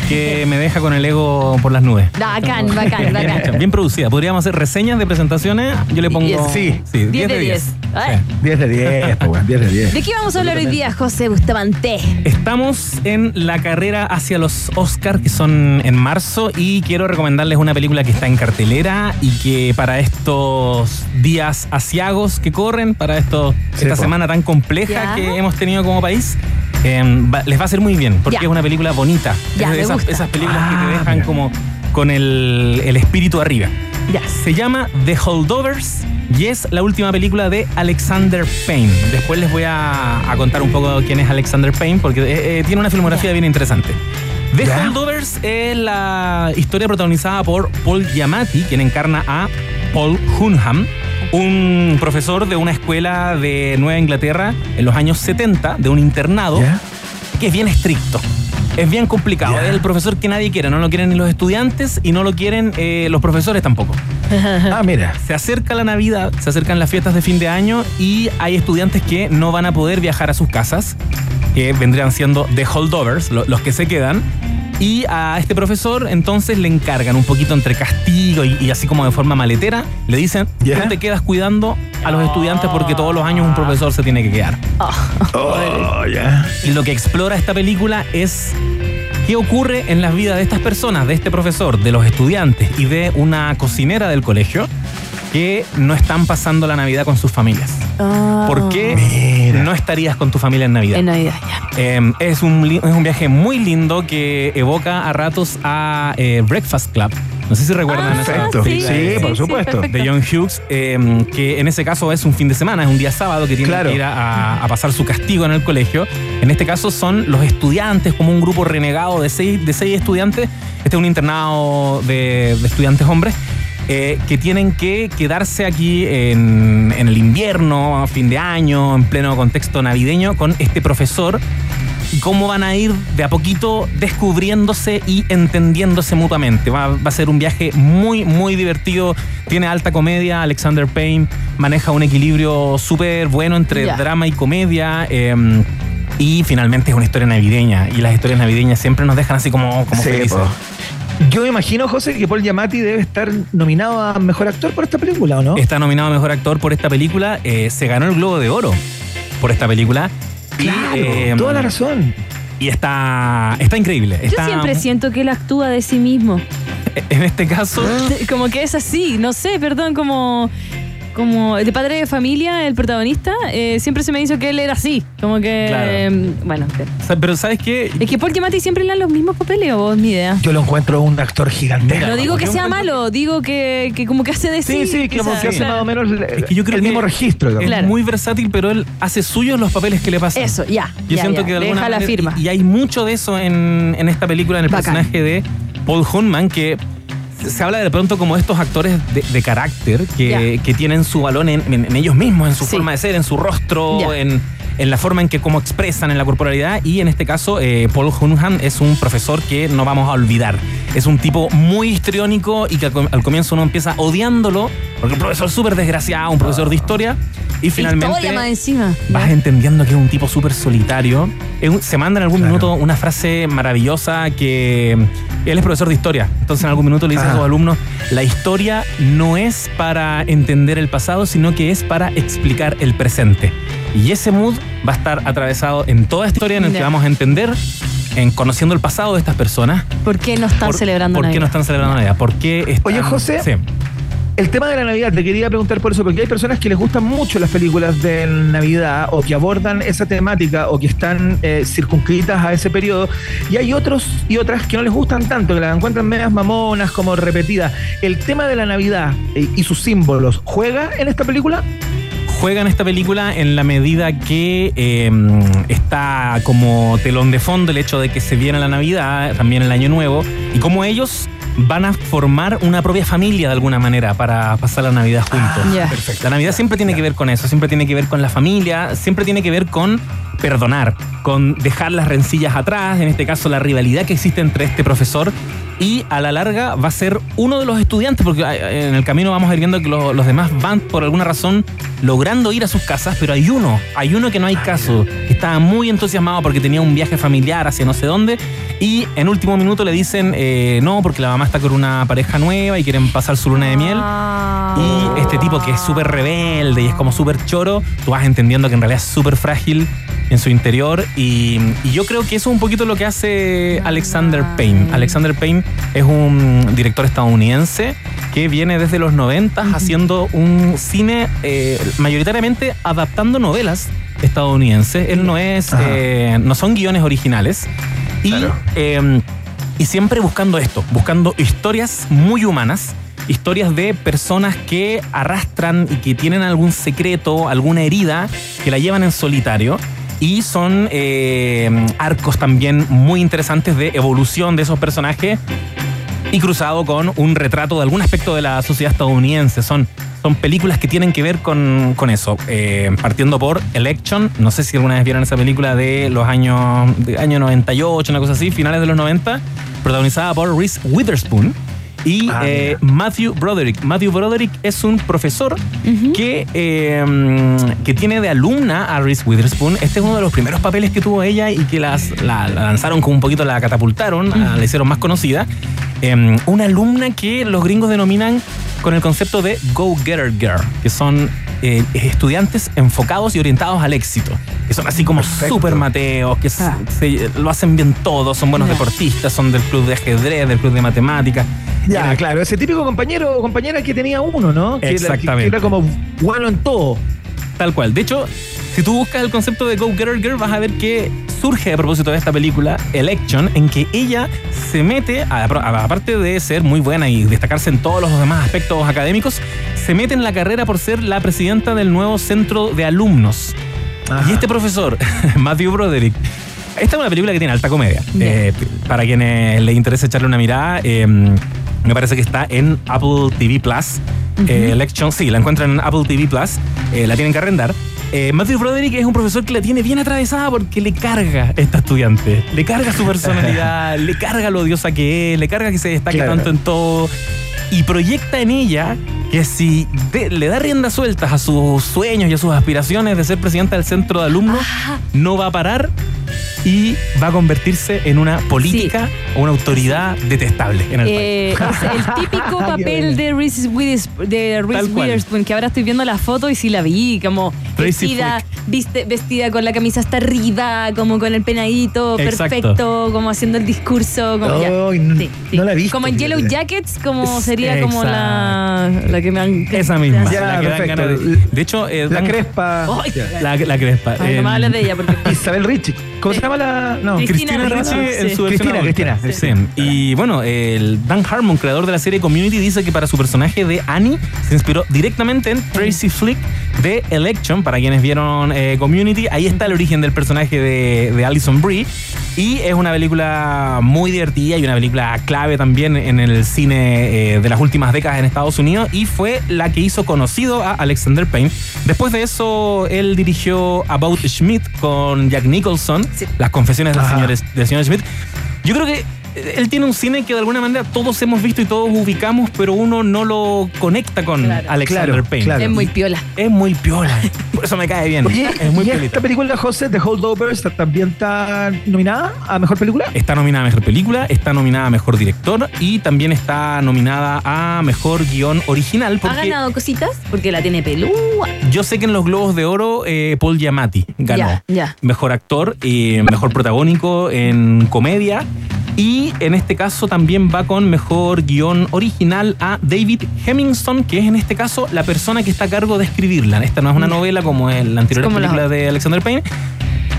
que me deja con el ego por las nubes. Bacán, bacán, bacán. Bien producida. Podríamos hacer reseñas de presentaciones. Yo le pongo. Sí. sí 10 de 10. Ay. 10 de 10, pues, bueno, 10 de 10. ¿De qué vamos a hablar hoy día, José Bustamante? Estamos en la carrera hacia los Oscars que son en marzo y quiero recomendarles una película que está en cartelera y que para estos días asiagos que corren, para esto, Sí, esta po. semana tan compleja Ya. que hemos tenido como país, eh, va- les va a hacer muy bien porque Ya. es una película bonita. Ya, es de esas, esas películas que Ah, te dejan mira. como con el, el espíritu arriba. Ya. Se llama The Holdovers y es la última película de Alexander Payne. Después les voy a, a contar un poco quién es Alexander Payne porque eh, eh, tiene una filmografía bien interesante. The Ya. Holdovers es la historia protagonizada por Paul Giamatti, quien encarna a Paul Hunham, un profesor de una escuela de Nueva Inglaterra en los años 70, de un internado ¿Ya? que es bien estricto. Es bien complicado. Es el profesor que nadie quiere. No lo quieren ni los estudiantes y no lo quieren eh, los profesores tampoco. Ah, mira. Se acerca la Navidad, se acercan las fiestas de fin de año y hay estudiantes que no van a poder viajar a sus casas, que vendrían siendo the holdovers, lo- los que se quedan. Y a este profesor entonces le encargan un poquito entre castigo y, y así como de forma maletera, le dicen, Ya. tú te quedas cuidando a los estudiantes porque todos los años un profesor se tiene que quedar. Oh. Y lo que explora esta película es qué ocurre en las vidas de estas personas, de este profesor, de los estudiantes y de una cocinera del colegio que no están pasando la Navidad con sus familias. ¿Por qué Mira. no estarías con tu familia en Navidad? En Navidad, ya. Eh, es, un, es un viaje muy lindo que evoca a ratos a eh, Breakfast Club, No sé si recuerdan Ah, Perfecto. sí, Sí, sí, por sí, supuesto. perfecto. de John Hughes, eh, que en ese caso es un fin de semana, es un día sábado que tiene Claro. que ir a, a pasar su castigo en el colegio. En este caso son los estudiantes, como un grupo renegado de seis, de seis estudiantes. Este es un internado de, de estudiantes hombres. Eh, que tienen que quedarse aquí en, en el invierno, a fin de año, en pleno contexto navideño, con este profesor y cómo van a ir de a poquito descubriéndose y entendiéndose mutuamente. Va, va a ser un viaje muy, muy divertido. Tiene alta comedia. Alexander Payne maneja un equilibrio súper bueno entre drama y comedia. eh, y finalmente es una historia navideña. Y las historias navideñas siempre nos dejan así como, como Sí, felices. po. Yo me imagino, José, que Paul Giamatti debe estar nominado a Mejor Actor por esta película, ¿o no? Está nominado a Mejor Actor por esta película. eh, se ganó el Globo de Oro por esta película. Y, Claro, eh, toda la razón. Y está, está increíble. Yo siempre siento que él actúa de sí mismo. En este caso, Como que es así, no sé, perdón, como. Como de padre de familia, el protagonista, eh, siempre se me hizo que él era así. Como que. Claro. eh, bueno, o sea, pero ¿sabes qué? es que Paul Giamatti siempre le dan los mismos papeles, o es mi idea. Yo lo encuentro un actor gigantesco. No digo que sea malo, digo que, que como que hace de sí. Sí, sí, que como quizás, que hace claro. más o menos el, Es que yo creo el que mismo registro. digamos. Es Claro. muy versátil, pero él hace suyos los papeles que le pasan. Eso, ya. Yo ya, siento ya. que de Le alguna deja la manera- firma. Y, y hay mucho de eso en, en esta película, en el Bacán. personaje de Paul Hunman, que se habla de pronto como estos actores de, de carácter que, que tienen su balón en, en- en ellos mismos, en su Sí. forma de ser, en su rostro, en, en la forma en que cómo expresan en la corporalidad. Y en este caso, eh, Paul Hunman es un profesor que no vamos a olvidar. Es un tipo muy histriónico y que al, com- al comienzo uno empieza odiándolo, porque un profesor súper desgraciado, un profesor de historia. Y finalmente Historia más encima. vas entendiendo que es un tipo súper solitario. Se manda en algún minuto una frase maravillosa que él es profesor de historia. Entonces en algún minuto le dice a sus alumnos, la historia no es para entender el pasado, sino que es para explicar el presente. Y ese mood va a estar atravesado en toda esta historia en el que vamos a entender, en conociendo el pasado de estas personas. ¿Por qué no están por, celebrando ¿Por qué Navidad? no están celebrando Navidad? ¿Por qué están- Oye, José, Sí. El tema de la Navidad, te quería preguntar por eso, porque hay personas que les gustan mucho las películas de Navidad o que abordan esa temática o que están eh, circunscritas a ese periodo, y hay otros y otras que no les gustan tanto, que las encuentran medias mamonas, como repetidas. ¿El tema de la Navidad eh, y sus símbolos juega en esta película? Juega en esta película en la medida que eh, está como telón de fondo el hecho de que se viene la Navidad, también el Año Nuevo, y cómo ellos van a formar una propia familia de alguna manera para pasar la Navidad juntos. Ya. Perfecto. La Navidad siempre tiene que ver con eso, siempre tiene que ver con la familia, siempre tiene que ver con perdonar, con dejar las rencillas atrás, en este caso la rivalidad que existe entre este profesor y a la larga va a ser uno de los estudiantes, porque eh, en el camino vamos a ir viendo que lo- los demás van por alguna razón logrando ir a sus casas, pero hay uno, hay uno que no hay caso, que estaba muy entusiasmado porque tenía un viaje familiar hacia no sé dónde y en último minuto le dicen eh, no, porque la mamá está con una pareja nueva y quieren pasar su luna de miel. Y este tipo que es súper rebelde y es como súper choro, tú vas entendiendo que en realidad es súper frágil en su interior. Y, y yo creo que eso es un poquito lo que hace Alexander Payne. Alexander Payne es un director estadounidense que viene desde los 90 haciendo un cine eh, mayoritariamente adaptando novelas estadounidenses. Él no es, eh, no son guiones originales. Y Claro. eh, y siempre buscando esto, buscando historias muy humanas, historias de personas que arrastran y que tienen algún secreto, alguna herida, que la llevan en solitario. Y son eh, arcos también muy interesantes de evolución de esos personajes y cruzado con un retrato de algún aspecto de la sociedad estadounidense. Son, son películas que tienen que ver con, con eso. Eh, partiendo por Election, no sé si alguna vez vieron esa película de los años de año 98, una cosa así, finales de los 90, protagonizada por Reese Witherspoon. Y Ah, eh, Matthew Broderick. Matthew Broderick es un profesor que, eh, que tiene de alumna a Reese Witherspoon. Este es uno de los primeros papeles que tuvo ella y que las, la, la lanzaron como un poquito, la catapultaron, la hicieron más conocida. Eh, una alumna que los gringos denominan con el concepto de Go-Getter Girl, que son eh, estudiantes enfocados y orientados al éxito. Que son así como Perfecto. súper mateos, que se- se- lo hacen bien todo, son buenos deportistas, son del club de ajedrez, del club de matemáticas. Ya, Eh, claro, ese típico compañero o compañera que tenía uno, ¿no? Que era- Exactamente. Que era como bueno en todo. Tal cual. De hecho, Si tú buscas el concepto de Go Getter Girl, vas a ver que surge a propósito de esta película, Election, en que ella se mete, a- a- aparte de ser muy buena y destacarse en todos los demás aspectos académicos, se mete en la carrera por ser la presidenta del nuevo centro de alumnos. Y este profesor, Matthew Broderick, esta es una película que tiene alta comedia. Eh, para quienes les interese echarle una mirada, eh, me parece que está en Apple TV Plus. Eh, Election, sí, la encuentran en Apple TV Plus. Eh, la tienen que arrendar. Eh, Matthew Broderick es un profesor que la tiene bien atravesada porque le carga esta estudiante. Le carga su personalidad, le carga lo odiosa que es, le carga que se destaque Claro. tanto en todo. Y proyecta en ella que si de- le da rienda sueltas a sus sueños y a sus aspiraciones de ser presidenta del centro de alumnos, no va a parar y va a convertirse en una política o una autoridad detestable en el Eh, país. es el típico papel de Reese, Witherspoon, de Reese Tal cual. Witherspoon, que ahora estoy viendo la foto y sí la vi, como vestida, viste- vestida con la camisa hasta arriba, como con el penadito Exacto. perfecto, como haciendo el discurso. Como, ya. No, Sí, no la visto. Como en Yellow. Jackets, como sería como la, la que me han... Esa misma. Ya, la que dan ganas de, de hecho, eh, La dan- Crespa. Ay, La, la Crespa. Ay, no me Eh, hables de ella porque... Isabel Richie. ¿Cómo se llama la.? No, Cristina Ricci, Ricci en sí. su versión Cristina. Cristina, Sí. Y bueno, el Dan Harmon, creador de la serie Community, dice que para su personaje de Annie se inspiró directamente en Tracy Flick de Election. Para quienes vieron eh, Community, ahí está el origen del personaje de, de Alison Brie. Y es una película muy divertida y una película clave también en el cine eh, de las últimas décadas en Estados Unidos. Y fue la que hizo conocido a Alexander Payne. Después de eso, él dirigió About Schmidt con Jack Nicholson, Las confesiones del señor, del señor Schmidt. Yo creo que él tiene un cine que de alguna manera todos hemos visto y todos ubicamos, pero uno no lo conecta con Claro. Alexander Claro, Payne. claro. Es muy piola. Es muy piola. Por eso me cae bien. Oye, es muy ¿y esta película, José, The Holdovers, también está nominada a mejor película? Está nominada a Mejor Película, está nominada a Mejor Director y también está nominada a Mejor Guión Original. ¿Ha ganado cositas? Porque la tiene pelúa. yo sé que en los Globos de Oro eh, Paul Giamatti ganó. Ya, ya. Mejor actor y mejor protagónico en comedia. Y en este caso también va con mejor guion original a David Hemmingson, que es en este caso la persona que está a cargo de escribirla. Esta no es una novela como en la anterior Es como la película de Alexander Payne.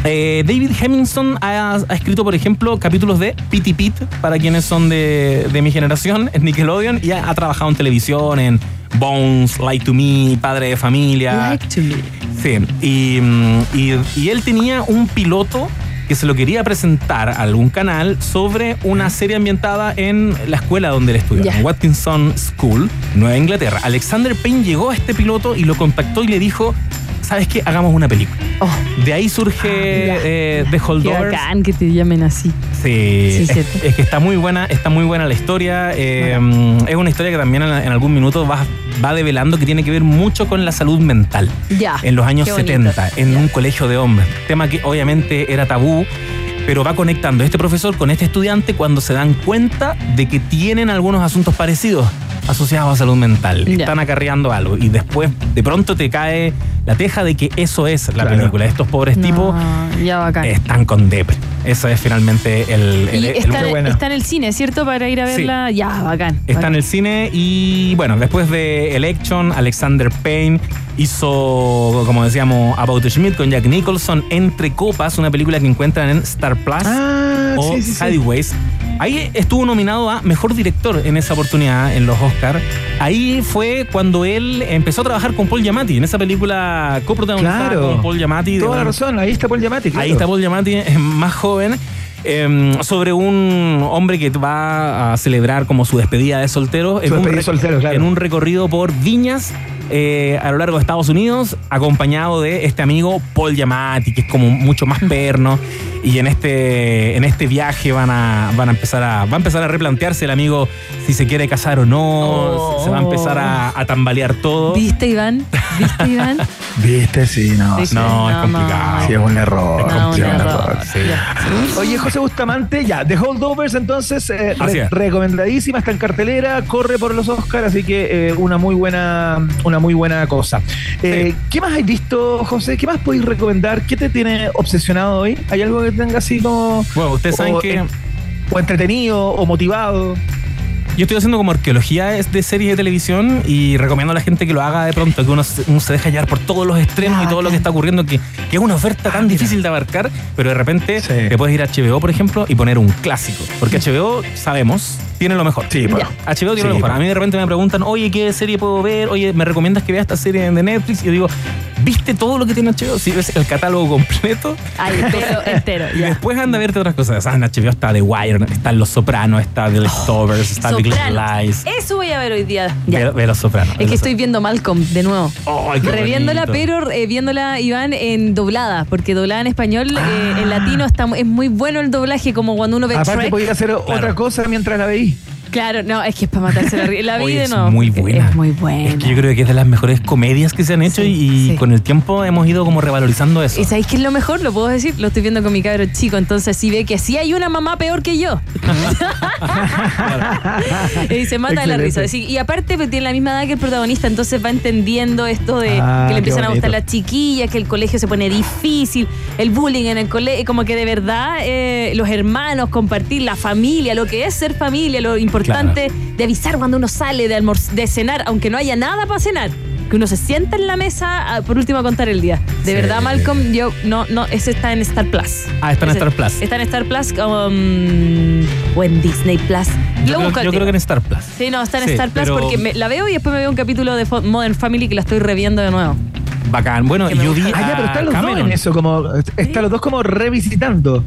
Eh, David Hemmingson ha, ha escrito, por ejemplo, capítulos de Pity Pit, para quienes son de, de mi generación, en Nickelodeon, y ha, ha trabajado en televisión, en Bones, Like to Me, Padre de Familia. Like to me. Sí, y, mm, y- y él tenía un piloto que se lo quería presentar a algún canal sobre una serie ambientada en la escuela donde él estudiaba, Ya. en Watkinson School, Nueva Inglaterra. Alexander Payne llegó a este piloto y lo contactó y le dijo, ¿sabes qué? Hagamos una película. Oh, De ahí surge eh, The qué Holdovers. bacán que te llamen así. Sí, Sí, es, es que está muy buena, está muy buena la historia. eh, es una historia que también en, en algún minuto va, va develando que tiene que ver mucho con la salud mental. Ya. En los años Qué bonito. 70, en un colegio de hombres. Tema que obviamente era tabú, pero va conectando este profesor con este estudiante cuando se dan cuenta de que tienen algunos asuntos parecidos asociados a salud mental. Están acarreando algo. Y después, de pronto, te cae la teja de que eso es la Claro. película. Estos pobres tipos No, están con depre. Eso es finalmente el. el- y el- está, qué buena. está en el cine, ¿cierto? Para ir a Sí. verla. Ya, bacán. Está en el cine y bueno, después de Election, Alexander Payne hizo, como decíamos, About Schmidt con Jack Nicholson, Entre Copas, una película que encuentran en Star Plus Ah, o sí, sí, sí. Sideways. Ahí estuvo nominado a Mejor Director en esa oportunidad en los Oscars. Ahí fue cuando él empezó a trabajar con Paul Giamatti en esa película coprotagonizada Claro. con Paul Giamatti. Toda la razón, ahí está Paul Giamatti. claro. Ahí está Paul Giamatti, más joven. eh, sobre un hombre que va a celebrar como su despedida de soltero, Su despedida de soltero, claro. en un recorrido por viñas eh, a lo largo de Estados Unidos, acompañado de este amigo Paul Giamatti, que es como mucho más perno. Y en este, en este viaje van a, van a empezar a, va a empezar a replantearse el amigo si se quiere casar o no. Oh. Se- va a empezar a, a tambalear todo. ¿Viste, Iván? ¿Viste, Iván? Viste, sí, no. Sí, sí. No, es No, complicado. Sí, es un error. Es No, un complicado. error. Sí. Ya. Oye, José Bustamante, ya, The Holdovers, entonces, eh, re- Así es. recomendadísima, está en cartelera, corre por los Oscars, así que eh, una muy buena, una muy buena cosa. Eh, ¿Qué más has visto, José? ¿Qué más podéis recomendar? ¿Qué te tiene obsesionado hoy? ¿Hay algo que tenga así como Bueno, ustedes saben que. o entretenido o motivado? Yo estoy haciendo como arqueología de de series de televisión y recomiendo a la gente que lo haga de pronto, que uno se, uno se deja llevar por todos los estrenos y todo lo que está ocurriendo, que, que es una oferta tan difícil de abarcar, pero de repente Sí. te puedes ir a HBO, por ejemplo, y poner un clásico. Porque HBO, sabemos, tiene lo mejor. Sí, pues. HBO tiene Sí, lo mejor. A mí de repente me preguntan, oye, ¿qué serie puedo ver? Oye, ¿me recomiendas que vea esta serie de Netflix? Y yo digo, ¿viste todo lo que tiene HBO? Si ves el catálogo completo. Ay, entero, entero. Y ya. después anda a verte otras cosas. Ah, en HBO está The Wire, está Los Sopranos, está The Leftovers, está Big Little. Lies. Eso voy a ver hoy día. Ya. Ve, ve Los Sopranos. Es que estoy viendo Malcolm de nuevo. Reviéndola, pero eh, viéndola, Iván, en doblada, porque doblada en español, eh, en latino está, es muy bueno el doblaje, como cuando uno ve Aparte podía hacer otra cosa mientras la veí. Claro, no, es que es para matarse la La vi Oye, de es nuevo. muy buena. Es muy buena. Es que yo creo que es de las mejores comedias que se han hecho Sí, y sí. con el tiempo hemos ido como revalorizando eso. ¿Y sabéis qué es lo mejor? Lo puedo decir, lo estoy viendo con mi cabro chico, entonces sí ve que sí hay una mamá peor que yo. y se mata de la risa. Y aparte pues, tiene la misma edad que el protagonista, entonces va entendiendo esto de Ah, que le empiezan a gustar las chiquillas, que el colegio se pone difícil, el bullying en el colegio, como que de verdad eh, los hermanos, compartir la familia, lo que es ser familia, lo importante de avisar cuando uno sale de, de cenar, aunque no haya nada para cenar. Que uno se sienta en la mesa, ah, por último, a contar el día. De Sí. verdad, Malcolm, yo no, no, ese está en Star Plus. Ah, está en Ese- Star Plus. Está en Star Plus um, o en Disney Plus. Yo, Lo creo, yo creo que en Star Plus. Sí, no, está en Sí, Star Plus pero- porque me- la veo y después me veo un capítulo de Modern Family que la estoy reviendo de nuevo. Bacán. Bueno, yo vi. Ah, ya, pero a están los dos en eso, como. Están los dos como revisitando.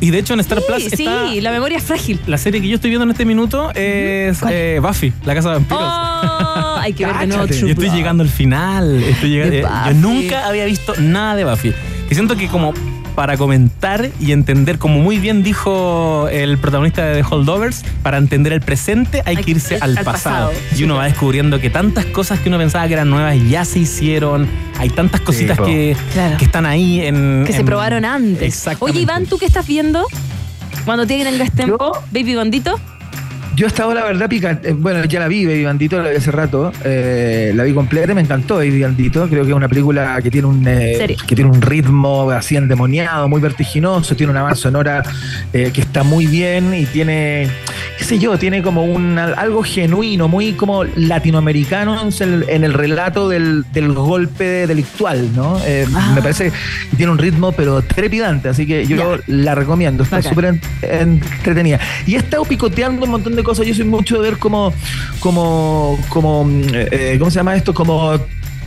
Y de hecho en Star Sí, Plus está. sí, la memoria es frágil. La serie que yo estoy viendo en este minuto es eh, Buffy, la casa de vampiros. Oh, hay que ver de nuevo Yo estoy llegando al final. Estoy llega- De eh, yo nunca había visto nada de Buffy. Y siento que como para comentar y entender, como muy bien dijo el protagonista de The Holdovers, para entender el presente hay, Hay que irse al, al pasado. pasado. Y uno va descubriendo que tantas cosas que uno pensaba que eran nuevas ya se hicieron. Hay tantas cositas que, Claro. que están ahí en... Que se probaron antes. Oye, Iván, ¿tú qué estás viendo? Cuando tengas tiempo, Baby Bandito. Yo estaba, la verdad, pica. eh, Bueno, ya la vi, Baby Bandito, la vi hace rato. eh, la vi completa y me encantó, Baby Bandito. Creo que es una película que tiene un eh, que tiene un ritmo así endemoniado, muy vertiginoso. Tiene una banda sonora eh, que está muy bien y tiene, qué sé yo, tiene como un algo genuino, muy como latinoamericano en el, en el relato del, del golpe delictual, ¿no? Eh, Ah. Me parece que tiene un ritmo, pero trepidante. Así que yo la recomiendo. Está Bacán. súper en- entretenida. Y he estado picoteando un montón de cosas. Yo soy mucho de ver como, como, como, mm, eh, ¿cómo se llama esto? Como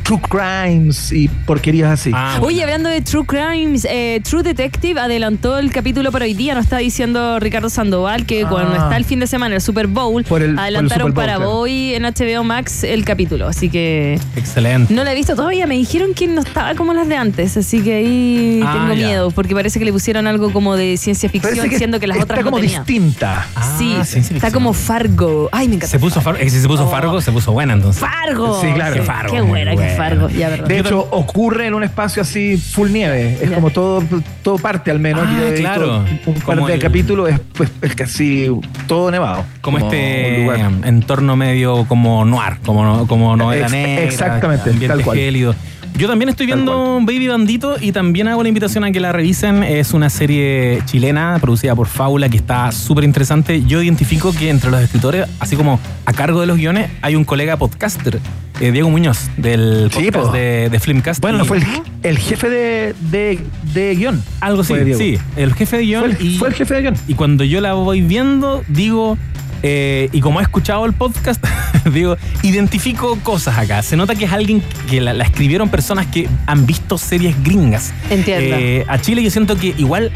true crimes y porquerías así. Ah, Oye, hablando de True Crimes, eh, True Detective adelantó el capítulo para hoy día. Nos está diciendo Ricardo Sandoval que Ah. cuando está el fin de semana, el Super Bowl, Por el- por el adelantaron Super Bowl, para claro. hoy en HBO Max el capítulo. Así que Excelente. no la he visto todavía. Me dijeron que no estaba como las de antes. Así que ahí Ah, tengo ya. miedo porque parece que le pusieron algo como de ciencia ficción, que siendo que las está otras como no tenían. distinta. Sí, Ah, está como Fargo. Ay, me encanta. Se puso Fargo. eh, Si se puso Oh. Fargo, se puso buena entonces. Fargo. Sí, claro. Qué, Fargo, qué buena buena. Fargo. Ya, verdad. De hecho, ocurre en un espacio así full nieve. Es Ya. como todo, todo parte al menos. Ah, claro. Un par Como de el- capítulos es, pues, es casi todo nevado. Como, este lugar. entorno medio como noir, como, no- como novela Ex- negra. exactamente, tal cual. gélido. Yo también estoy viendo Baby Bandito y también hago la invitación a que la revisen. Es una serie chilena producida por Fábula que está súper interesante. Yo identifico que entre los escritores, así como a cargo de los guiones, hay un colega podcaster, eh, Diego Muñoz, del Sí, podcast po. de, de Filmcast. Bueno, fue el, el jefe de, de, de guion. algo así, sí, el jefe de guion. Fue el, y, fue el jefe de guion. y cuando yo la voy viendo, digo, eh, y como he escuchado el podcast, digo, identifico cosas acá. Se nota que es alguien que la, la escribieron personas que han visto series gringas. Entiendo. Eh, a Chile yo siento que igual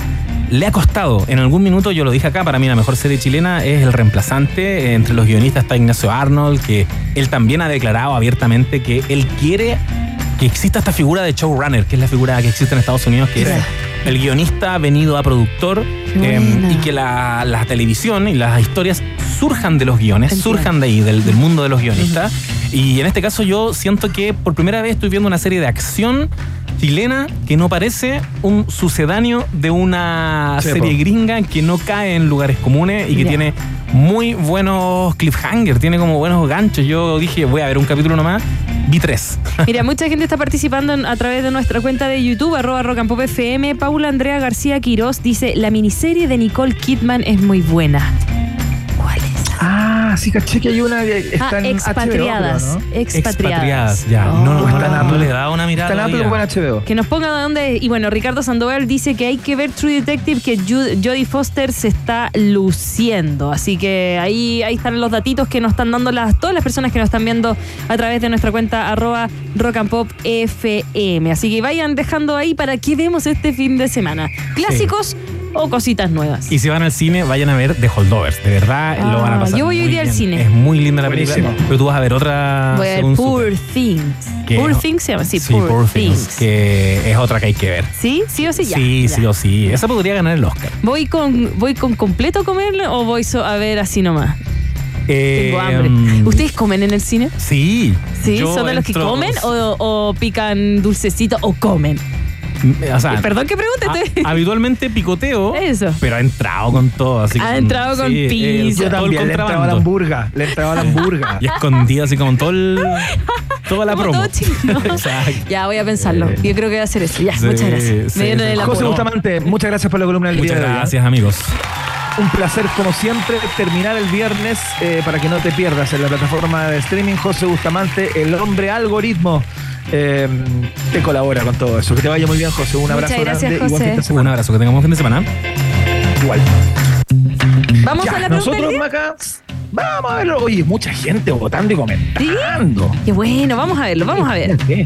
le ha costado. En algún minuto yo lo dije acá, para mí la mejor serie chilena es El Reemplazante. Eh, Entre los guionistas está Ignacio Arnold, que él también ha declarado abiertamente que él quiere que exista esta figura de showrunner, que es la figura que existe en Estados Unidos, que es el guionista venido a productor eh, buena. y que la, la televisión y las historias surjan de los guiones, Entiendo. surjan de ahí, del, del mundo de los guionistas. Y en este caso yo siento que por primera vez estoy viendo una serie de acción chilena que no parece un sucedáneo de una serie gringa que no cae en lugares comunes y que tiene muy buenos cliffhangers, tiene como buenos ganchos. Yo dije, voy a ver un capítulo nomás, Mira, mucha gente está participando a través de nuestra cuenta de YouTube, arroba Rock and Pop FM. Paula Andrea García Quirós dice, la miniserie de Nicole Kidman es muy buena. Ah, Ah, sí, caché que hay una que está Ah, en expatriadas. HBO, creo, ¿no? Expatriadas. ya. Oh. No, no, no Apple. le da una mirada. Está en Apple HBO. Que nos ponga de dónde. Y bueno, Ricardo Sandoval dice que hay que ver True Detective, que Jodie Foster se está luciendo. Así que ahí, ahí están los datitos que nos están dando las, todas las personas que nos están viendo a través de nuestra cuenta arroba rock and pop FM. Así que vayan dejando ahí para qué vemos este fin de semana. ¿Clásicos o cositas nuevas? Y si van al cine, vayan a ver The Holdovers. De verdad, Ah, lo van a pasar. yo voy hoy día al cine. Es muy linda la película. Buenísimo. Pero tú vas a ver otra. Voy a ver Poor. Things. Que- Poor Things se llama, sí, Sí, Poor, Poor Things. Things, Que es otra que hay que ver. ¿Sí? ¿Sí o sí? Ya, sí, ya. sí o sí. Esa podría ganar el Oscar. ¿Voy con, ¿Voy con completo a comerlo o voy so- a ver así nomás? Eh, Tengo hambre. mm, ¿Ustedes comen en el cine? Sí. ¿Sí? ¿Son de los que comen o, o pican dulcecito o comen? O sea, Perdón que pregunte. habitualmente picoteo. Eso. Pero ha entrado con todo. Así Ha con- entrado con. Yo todo el también le entraba a la hamburga. Le entraba a la hamburga. Y escondido así como todo el, toda la Como promo. Ya, voy a pensarlo. Yo creo que voy a hacer eso. Ya, Sí, muchas gracias. sí, Me sí. José. Bustamante, muchas gracias por la columna del Muchas día hoy, ¿eh? gracias, amigos. Un placer, como siempre, terminar el viernes eh, para que no te pierdas en la plataforma de streaming. José Bustamante, el hombre algoritmo, eh, te colabora con todo eso. Que te vaya muy bien, José. Un Muchas abrazo gracias, grande y buen José. fin de Un abrazo, que tengamos fin de semana. Igual. Vamos Ya, a la nosotros. Maca, vamos a verlo. Oye, mucha gente votando y comentando. Qué bueno, vamos a verlo, vamos a ver. ¿Qué?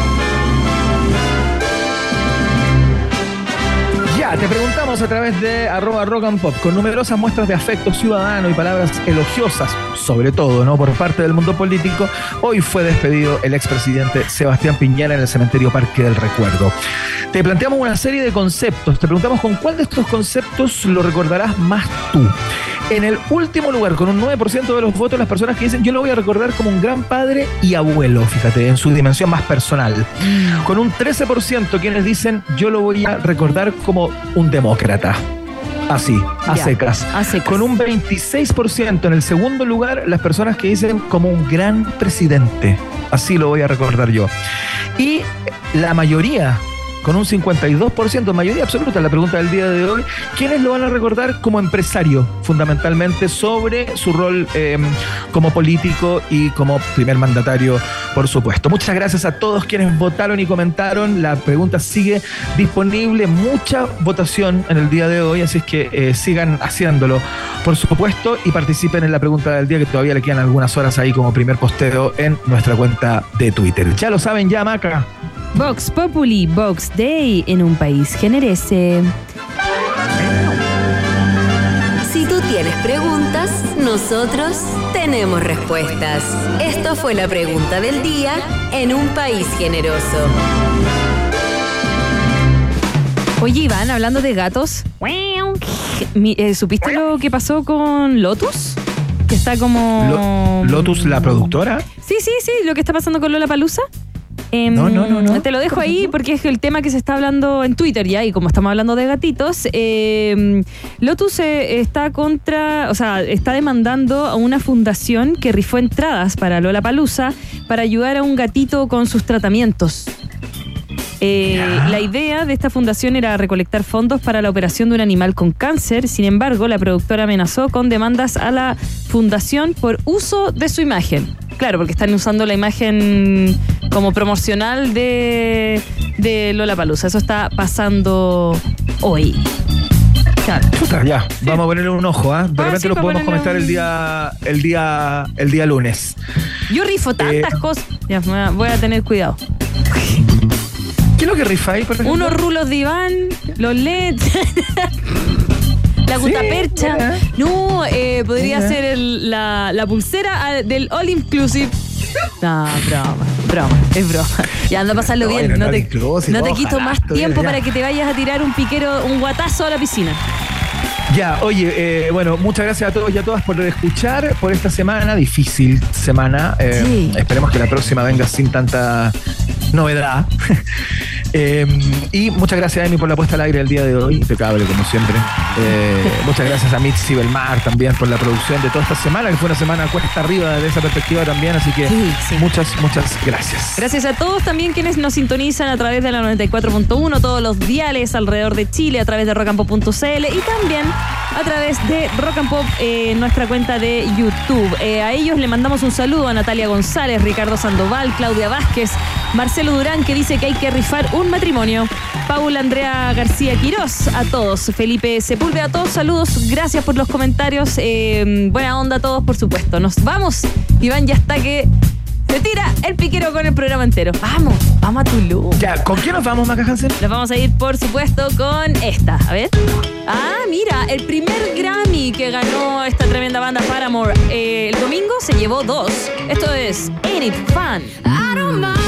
Ya, te preguntamos a través de arroba rock and pop, con numerosas muestras de afecto ciudadano y palabras elogiosas, sobre todo, ¿no? Por parte del mundo político, hoy fue despedido el expresidente Sebastián Piñera en el cementerio Parque del Recuerdo. Te planteamos una serie de conceptos, te preguntamos con cuál de estos conceptos lo recordarás más tú. En el último lugar, con un 9% de los votos, las personas que dicen yo lo voy a recordar como un gran padre y abuelo, fíjate, en su dimensión más personal. Con un 13% quienes dicen yo lo voy a recordar como un demócrata. Así, a Ya, secas. a secas. Con un 26% en el segundo lugar, las personas que dicen como un gran presidente. Así lo voy a recordar yo. Y la mayoría, con un 52%, mayoría absoluta, la pregunta del día de hoy, ¿quiénes lo van a recordar como empresario, fundamentalmente, sobre su rol eh, como político y como primer mandatario, por supuesto? Muchas gracias a todos quienes votaron y comentaron. La pregunta sigue disponible, mucha votación en el día de hoy, así es que eh, sigan haciéndolo, por supuesto, y participen en la pregunta del día, que todavía le quedan algunas horas ahí como primer posteo en nuestra cuenta de Twitter. Ya lo saben, ya, Maca. Vox Populi, Vox Day en un país generese. Si tú tienes preguntas, nosotros tenemos respuestas. Esto fue la pregunta del día en un país generoso. Oye, Iván, hablando de gatos, eh, ¿supiste lo que pasó con Lotus? Que está como... Lo- Lotus, la productora. Sí, sí, sí, lo que está pasando con Lola Palusa. No, no, no, no. Te lo dejo ahí porque es el tema que se está hablando en Twitter ya, y como estamos hablando de gatitos, eh, Lotus eh, está contra, o sea, está demandando a una fundación que rifó entradas para Lola Palusa para ayudar a un gatito con sus tratamientos. Eh, la idea de esta fundación era recolectar fondos para la operación de un animal con cáncer. Sin embargo, la productora amenazó con demandas a la fundación por uso de su imagen. Claro, porque están usando la imagen como promocional de, de Lola Palusa. Eso está pasando hoy. Claro. Ya, vamos a ponerle un ojo, ¿ah? De Ah, repente sí, lo podemos comentar un- el día, el día, el día lunes. Yo rifo tantas Eh. cosas. Ya, voy a- tener cuidado. ¿Qué es lo que ejemplo? Unos rulos de Iván, los LEDs, la Sí, gutapercha. mira. No, eh, podría ser el- la, la pulsera ah, del All Inclusive. No, broma, broma, es broma. Ya anda a pasarlo bien. No te, no te quito más tiempo para que te vayas a tirar un piquero, un guatazo a la piscina. Ya, oye, eh, bueno, muchas gracias a todos y a todas por escuchar por esta semana, difícil semana. Eh, Sí. Esperemos que la próxima venga sin tanta novedad. Eh, y muchas gracias, Emi, por la puesta al aire el día de hoy. Impecable, como siempre. Eh, muchas gracias a Mitzi Belmar también por la producción de toda esta semana, que fue una semana cuesta arriba desde esa perspectiva también. Así que Sí, sí. muchas, muchas gracias. Gracias a todos también quienes nos sintonizan a través de la 94.1, todos los diales alrededor de Chile, a través de rockandpop.cl y también a través de Rock and Pop, eh, nuestra cuenta de YouTube. Eh, a ellos le mandamos un saludo a Natalia González, Ricardo Sandoval, Claudia Vázquez, Marcelo Durán, que dice que hay que rifar un matrimonio. Paula Andrea García Quirós, a todos. Felipe Sepúlveda, a todos, saludos. Gracias por los comentarios. Eh, buena onda a todos, por supuesto. Nos vamos. Iván ya está que se tira el piquero con el programa entero. Vamos, vamos a Tulum. Ya, ¿con quién nos vamos, Maca Hansen? Nos vamos a ir, por supuesto, con esta. A ver. Ah, mira, el primer Grammy que ganó esta tremenda banda Paramore eh, el domingo se llevó dos. Esto es Ain't It Fun. I don't mind